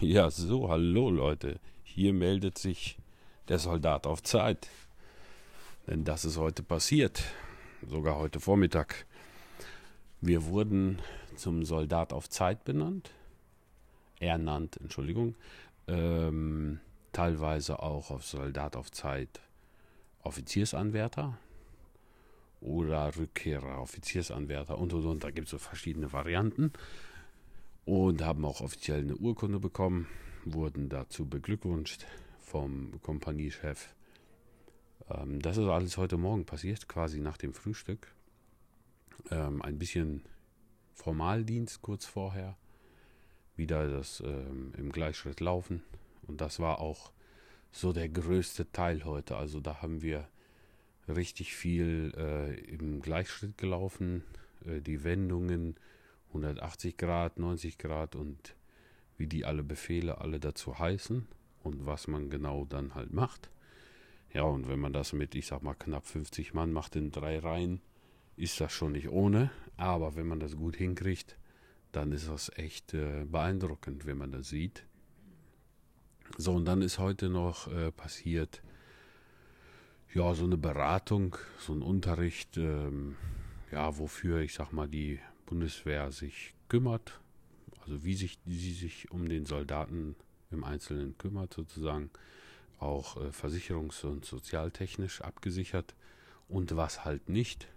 Ja, so, hallo Leute. Hier meldet sich der Soldat auf Zeit. Denn das ist heute passiert. Sogar heute Vormittag. Wir wurden zum Soldat auf Zeit benannt. Ernannt, Entschuldigung. Ähm, teilweise auch auf Soldat auf Zeit Offiziersanwärter oder Rückkehrer, Offiziersanwärter und und und. Da gibt es so verschiedene Varianten und haben auch offiziell eine Urkunde bekommen, wurden dazu beglückwünscht vom Kompaniechef. Ähm, das ist alles heute Morgen passiert, quasi nach dem Frühstück. Ähm, ein bisschen Formaldienst kurz vorher, wieder das ähm, im Gleichschritt laufen und das war auch so der größte Teil heute. Also da haben wir richtig viel äh, im Gleichschritt gelaufen, äh, die Wendungen 180 Grad, 90 Grad und wie die alle Befehle alle dazu heißen und was man genau dann halt macht. Ja, und wenn man das mit, ich sag mal, knapp 50 Mann macht in drei Reihen, ist das schon nicht ohne. Aber wenn man das gut hinkriegt, dann ist das echt äh, beeindruckend, wenn man das sieht. So, und dann ist heute noch äh, passiert, ja, so eine Beratung, so ein Unterricht, ähm, ja, wofür, ich sag mal, die Bundeswehr sich kümmert, also wie sich sie sich um den Soldaten im Einzelnen kümmert, sozusagen auch äh, versicherungs- und sozialtechnisch abgesichert und was halt nicht.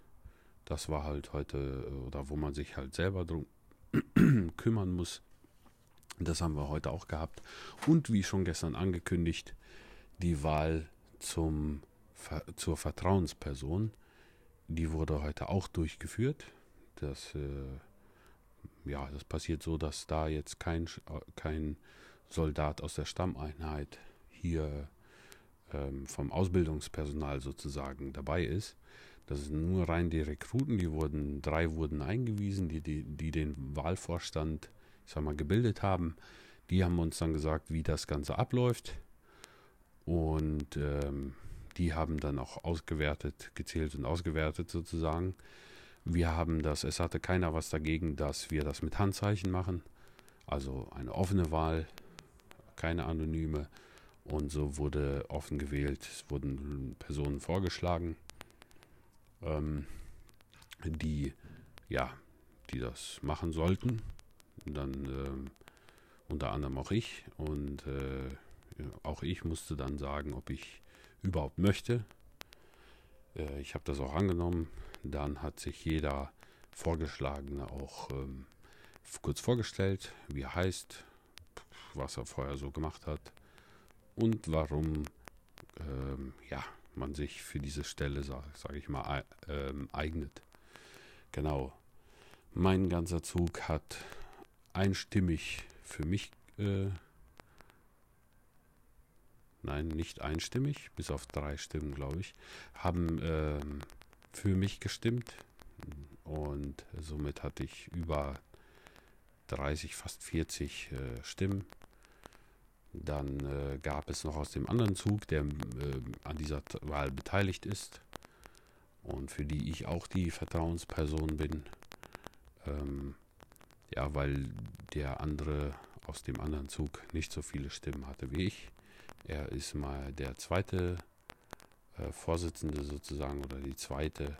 Das war halt heute, äh, oder wo man sich halt selber drum kümmern muss. Das haben wir heute auch gehabt. Und wie schon gestern angekündigt, die Wahl zum, zur Vertrauensperson, die wurde heute auch durchgeführt. Das, äh, ja, das passiert so, dass da jetzt kein, kein Soldat aus der Stammeinheit hier ähm, vom Ausbildungspersonal sozusagen dabei ist. Das sind nur rein die Rekruten, die wurden, drei wurden eingewiesen, die, die, die den Wahlvorstand, ich sag mal, gebildet haben. Die haben uns dann gesagt, wie das Ganze abläuft. Und ähm, die haben dann auch ausgewertet, gezählt und ausgewertet sozusagen. Wir haben das, es hatte keiner was dagegen, dass wir das mit Handzeichen machen. Also eine offene Wahl, keine anonyme. Und so wurde offen gewählt. Es wurden Personen vorgeschlagen, ähm, die, ja, die das machen sollten. Dann ähm, unter anderem auch ich. Und äh, auch ich musste dann sagen, ob ich überhaupt möchte. Äh, ich habe das auch angenommen. Dann hat sich jeder Vorgeschlagene auch ähm, kurz vorgestellt, wie er heißt, was er vorher so gemacht hat und warum ähm, ja, man sich für diese Stelle, sage sag ich mal, ähm, eignet. Genau. Mein ganzer Zug hat einstimmig für mich, äh, nein, nicht einstimmig, bis auf drei Stimmen, glaube ich, haben ähm, für mich gestimmt und somit hatte ich über 30, fast 40 äh, Stimmen. Dann äh, gab es noch aus dem anderen Zug, der äh, an dieser Wahl beteiligt ist und für die ich auch die Vertrauensperson bin. Ähm, ja, weil der andere aus dem anderen Zug nicht so viele Stimmen hatte wie ich. Er ist mal der zweite äh, Vorsitzende sozusagen oder die zweite,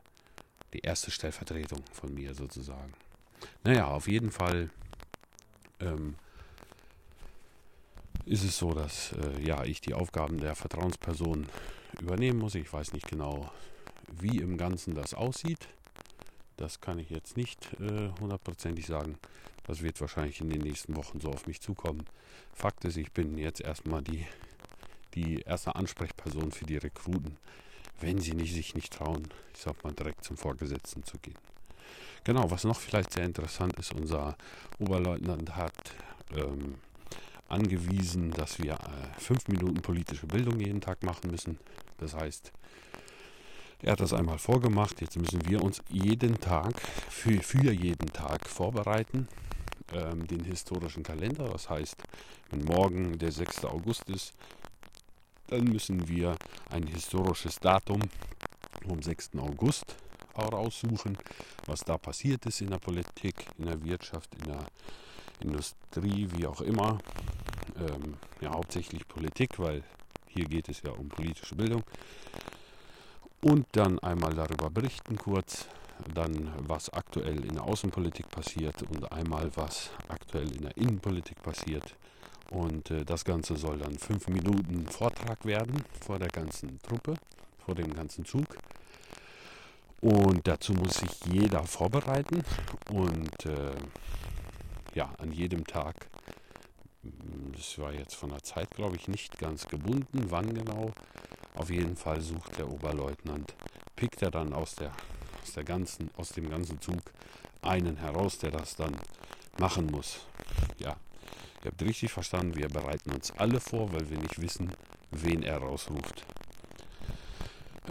die erste Stellvertretung von mir sozusagen. Naja, auf jeden Fall ähm, ist es so, dass äh, ja, ich die Aufgaben der Vertrauensperson übernehmen muss. Ich weiß nicht genau, wie im Ganzen das aussieht. Das kann ich jetzt nicht äh, hundertprozentig äh, sagen. Das wird wahrscheinlich in den nächsten Wochen so auf mich zukommen. Fakt ist, ich bin jetzt erstmal die die erste Ansprechperson für die Rekruten, wenn sie nicht, sich nicht trauen, ich sag mal, direkt zum Vorgesetzten zu gehen. Genau, was noch vielleicht sehr interessant ist, unser Oberleutnant hat ähm, angewiesen, dass wir äh, fünf Minuten politische Bildung jeden Tag machen müssen. Das heißt, er hat das einmal vorgemacht, jetzt müssen wir uns jeden Tag, für, für jeden Tag vorbereiten, ähm, den historischen Kalender. Das heißt, wenn morgen der 6. August ist, dann müssen wir ein historisches Datum vom 6. August raussuchen, was da passiert ist in der Politik, in der Wirtschaft, in der Industrie, wie auch immer. ähm, ja hauptsächlich Politik, weil hier geht es ja um politische Bildung. Und dann einmal darüber berichten kurz, dann was aktuell in der Außenpolitik passiert und einmal was aktuell in der Innenpolitik passiert. Und äh, das Ganze soll dann fünf Minuten Vortrag werden vor der ganzen Truppe, vor dem ganzen Zug. Und dazu muss sich jeder vorbereiten und äh, ja, an jedem Tag, das war jetzt von der Zeit, glaube ich, nicht ganz gebunden, wann genau. Auf jeden Fall sucht der Oberleutnant, pickt er dann aus, der, aus, der ganzen, aus dem ganzen Zug einen heraus, der das dann machen muss. Ja, ihr habt richtig verstanden, wir bereiten uns alle vor, weil wir nicht wissen, wen er rausruft.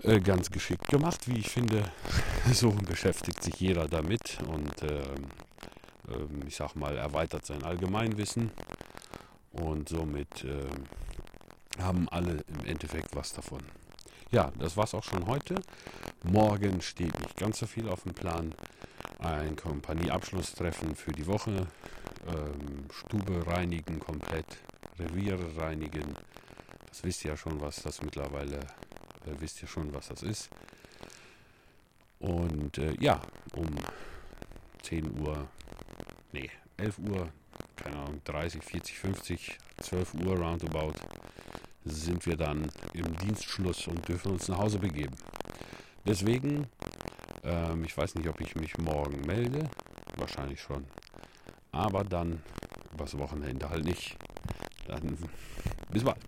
Äh, ganz geschickt gemacht, wie ich finde. so beschäftigt sich jeder damit und äh, äh, ich sag mal, erweitert sein Allgemeinwissen und somit äh, haben alle im Endeffekt was davon. Ja, das war's auch schon heute. Morgen steht nicht ganz so viel auf dem Plan. Ein Kompanieabschlusstreffen für die Woche. Ähm, Stube reinigen komplett, Reviere reinigen. Das wisst ihr ja schon, was das mittlerweile äh, wisst ihr schon, was das ist. Und äh, ja, um 10 Uhr, nee, 11 Uhr, keine Ahnung, 30, 40, 50, 12 Uhr roundabout sind wir dann im Dienstschluss und dürfen uns nach Hause begeben. Deswegen, ähm, ich weiß nicht, ob ich mich morgen melde, wahrscheinlich schon, aber dann übers Wochenende halt nicht. Dann bis bald.